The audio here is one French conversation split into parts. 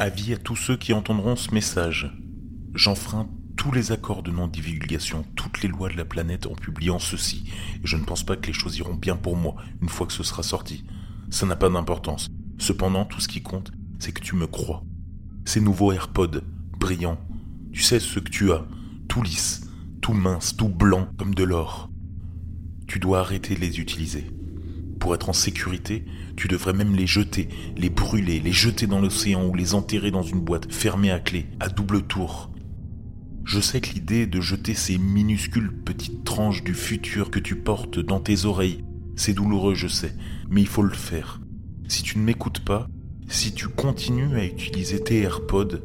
Avis à tous ceux qui entendront ce message. J'enfreins tous les accords de non-divulgation, toutes les lois de la planète en publiant ceci, je ne pense pas que les choses iront bien pour moi une fois que ce sera sorti. Ça n'a pas d'importance. Cependant, tout ce qui compte, c'est que tu me crois. Ces nouveaux AirPods, brillants, tu sais ce que tu as, tout lisse, tout mince, tout blanc comme de l'or. Tu dois arrêter de les utiliser. Pour être en sécurité, tu devrais même les jeter, les brûler, les jeter dans l'océan ou les enterrer dans une boîte fermée à clé, à double tour. Je sais que l'idée de jeter ces minuscules petites tranches du futur que tu portes dans tes oreilles, c'est douloureux, je sais, mais il faut le faire. Si tu ne m'écoutes pas, si tu continues à utiliser tes AirPods,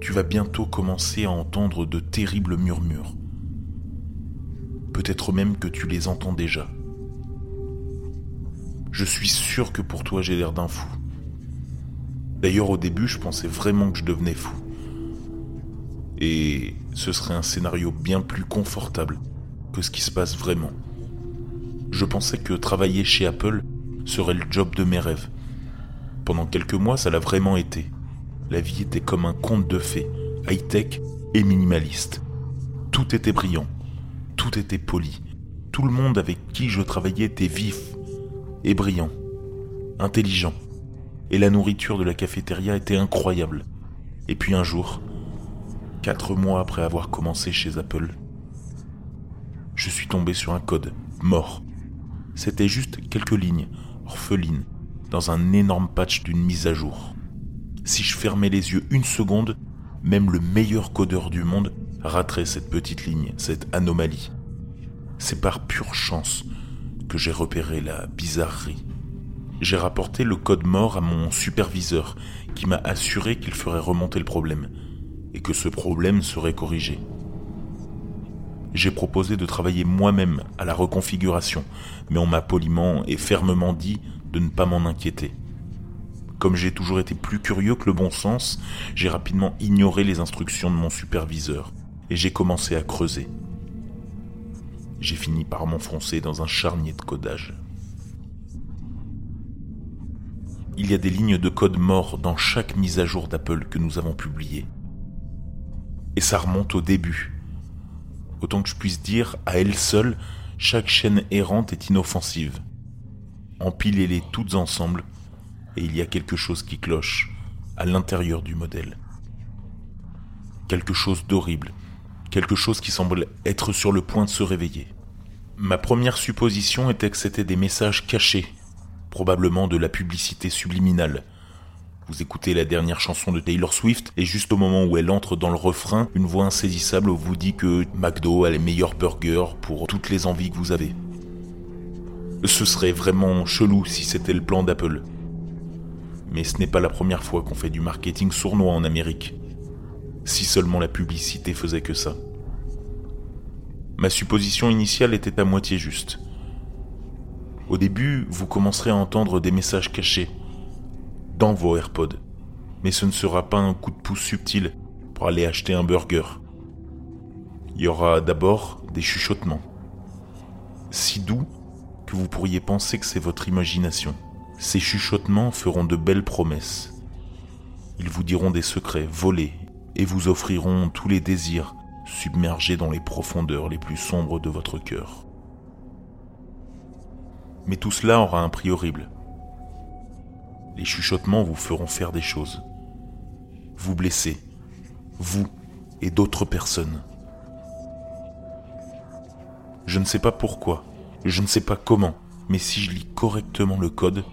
tu vas bientôt commencer à entendre de terribles murmures. Peut-être même que tu les entends déjà. Je suis sûr que pour toi j'ai l'air d'un fou. D'ailleurs au début je pensais vraiment que je devenais fou. Et ce serait un scénario bien plus confortable que ce qui se passe vraiment. Je pensais que travailler chez Apple serait le job de mes rêves. Pendant quelques mois, ça l'a vraiment été. La vie était comme un conte de fées, high-tech et minimaliste. Tout était brillant, tout était poli. Tout le monde avec qui je travaillais était vif et brillant, intelligent. Et la nourriture de la cafétéria était incroyable. Et puis un jour, Quatre mois après avoir commencé chez Apple, je suis tombé sur un code mort. C'était juste quelques lignes, orphelines, dans un énorme patch d'une mise à jour. Si je fermais les yeux une seconde, même le meilleur codeur du monde raterait cette petite ligne, cette anomalie. C'est par pure chance que j'ai repéré la bizarrerie. J'ai rapporté le code mort à mon superviseur qui m'a assuré qu'il ferait remonter le problème et que ce problème serait corrigé. J'ai proposé de travailler moi-même à la reconfiguration, mais on m'a poliment et fermement dit de ne pas m'en inquiéter. Comme j'ai toujours été plus curieux que le bon sens, j'ai rapidement ignoré les instructions de mon superviseur et j'ai commencé à creuser. J'ai fini par m'enfoncer dans un charnier de codage. Il y a des lignes de code morts dans chaque mise à jour d'Apple que nous avons publiée. Et ça remonte au début. Autant que je puisse dire, à elle seule, chaque chaîne errante est inoffensive. Empilez-les toutes ensemble, et il y a quelque chose qui cloche à l'intérieur du modèle. Quelque chose d'horrible, quelque chose qui semble être sur le point de se réveiller. Ma première supposition était que c'était des messages cachés, probablement de la publicité subliminale, vous écoutez la dernière chanson de Taylor Swift et juste au moment où elle entre dans le refrain, une voix insaisissable vous dit que McDo a les meilleurs burgers pour toutes les envies que vous avez. Ce serait vraiment chelou si c'était le plan d'Apple. Mais ce n'est pas la première fois qu'on fait du marketing sournois en Amérique. Si seulement la publicité faisait que ça. Ma supposition initiale était à moitié juste. Au début, vous commencerez à entendre des messages cachés, dans vos AirPods. Mais ce ne sera pas un coup de pouce subtil pour aller acheter un burger. Il y aura d'abord des chuchotements. Si doux que vous pourriez penser que c'est votre imagination. Ces chuchotements feront de belles promesses. Ils vous diront des secrets volés et vous offriront tous les désirs submergés dans les profondeurs les plus sombres de votre cœur. Mais tout cela aura un prix horrible. Les chuchotements vous feront faire des choses. Vous blesser. Vous et d'autres personnes. Je ne sais pas pourquoi, je ne sais pas comment, mais si je lis correctement le code,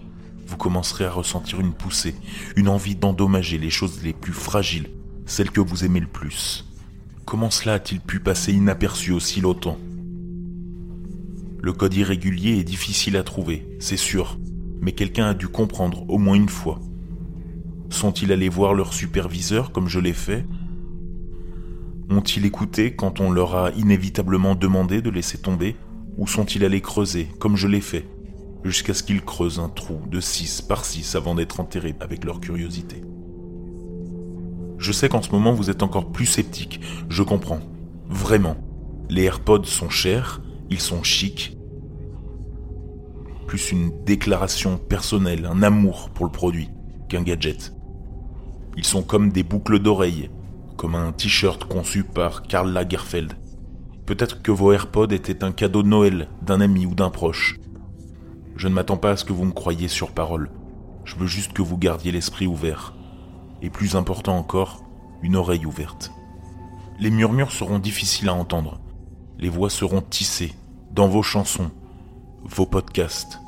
vous commencerez à ressentir une poussée, une envie d'endommager les choses les plus fragiles, celles que vous aimez le plus. Comment cela a-t-il pu passer inaperçu aussi longtemps? Le code irrégulier est difficile à trouver, c'est sûr, mais quelqu'un a dû comprendre au moins une fois. Sont-ils allés voir leur superviseur comme je l'ai fait? Ont-ils écouté quand on leur a inévitablement demandé de laisser tomber? Ou sont-ils allés creuser comme je l'ai fait jusqu'à ce qu'ils creusent un trou de 6 par 6 avant d'être enterrés avec leur curiosité? Je sais qu'en ce moment vous êtes encore plus sceptique, je comprends. Vraiment. Les AirPods sont chers, ils sont chics, plus une déclaration personnelle, un amour pour le produit qu'un gadget. Ils sont comme des boucles d'oreilles, comme un t-shirt conçu par Karl Lagerfeld. Peut-être que vos AirPods étaient un cadeau de Noël d'un ami ou d'un proche. Je ne m'attends pas à ce que vous me croyiez sur parole. Je veux juste que vous gardiez l'esprit ouvert. Et plus important encore, une oreille ouverte. Les murmures seront difficiles à entendre. Les voix seront tissées dans vos chansons, vos podcasts,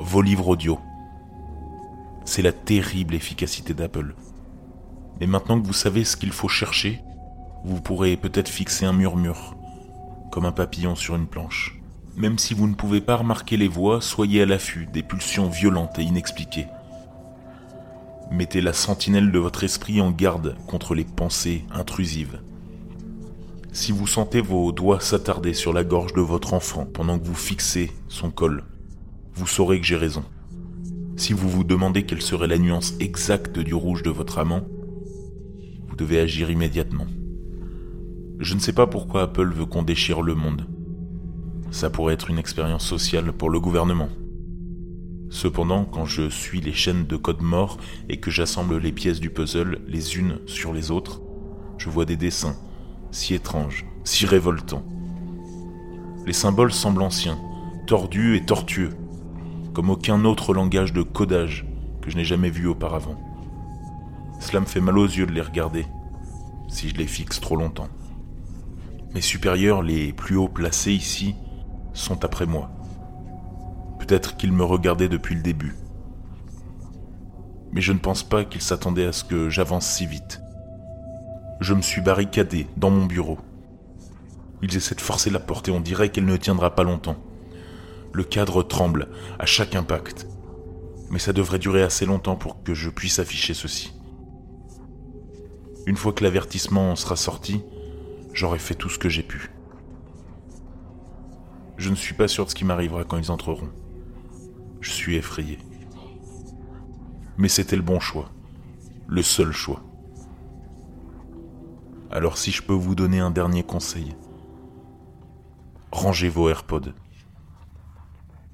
vos livres audio. C'est la terrible efficacité d'Apple. Mais maintenant que vous savez ce qu'il faut chercher, vous pourrez peut-être fixer un murmure, comme un papillon sur une planche. Même si vous ne pouvez pas remarquer les voix, soyez à l'affût des pulsions violentes et inexpliquées. Mettez la sentinelle de votre esprit en garde contre les pensées intrusives. Si vous sentez vos doigts s'attarder sur la gorge de votre enfant pendant que vous fixez son col, vous saurez que j'ai raison. Si vous vous demandez quelle serait la nuance exacte du rouge de votre amant, vous devez agir immédiatement. Je ne sais pas pourquoi Apple veut qu'on déchire le monde. Ça pourrait être une expérience sociale pour le gouvernement. Cependant, quand je suis les chaînes de code mort et que j'assemble les pièces du puzzle les unes sur les autres, je vois des dessins, si étranges, si révoltants. Les symboles semblent anciens, tordus et tortueux, comme aucun autre langage de codage que je n'ai jamais vu auparavant. Cela me fait mal aux yeux de les regarder, si je les fixe trop longtemps. Mes supérieurs les plus haut placés ici sont après moi. Peut-être qu'ils me regardaient depuis le début. Mais je ne pense pas qu'ils s'attendaient à ce que j'avance si vite. Je me suis barricadé dans mon bureau. Ils essaient de forcer la porte et on dirait qu'elle ne tiendra pas longtemps. Le cadre tremble à chaque impact. Mais ça devrait durer assez longtemps pour que je puisse afficher ceci. Une fois que l'avertissement sera sorti, j'aurai fait tout ce que j'ai pu. Je ne suis pas sûr de ce qui m'arrivera quand ils entreront. Je suis effrayé. Mais c'était le bon choix. Le seul choix. Alors si je peux vous donner un dernier conseil, rangez vos AirPods.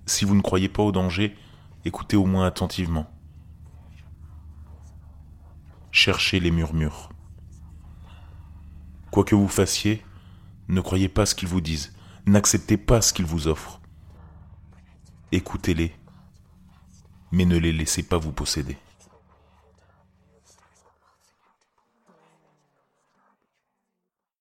Si vous ne croyez pas au danger, écoutez au moins attentivement. Cherchez les murmures. Quoi que vous fassiez, ne croyez pas ce qu'ils vous disent, n'acceptez pas ce qu'ils vous offrent. Écoutez-les, mais ne les laissez pas vous posséder.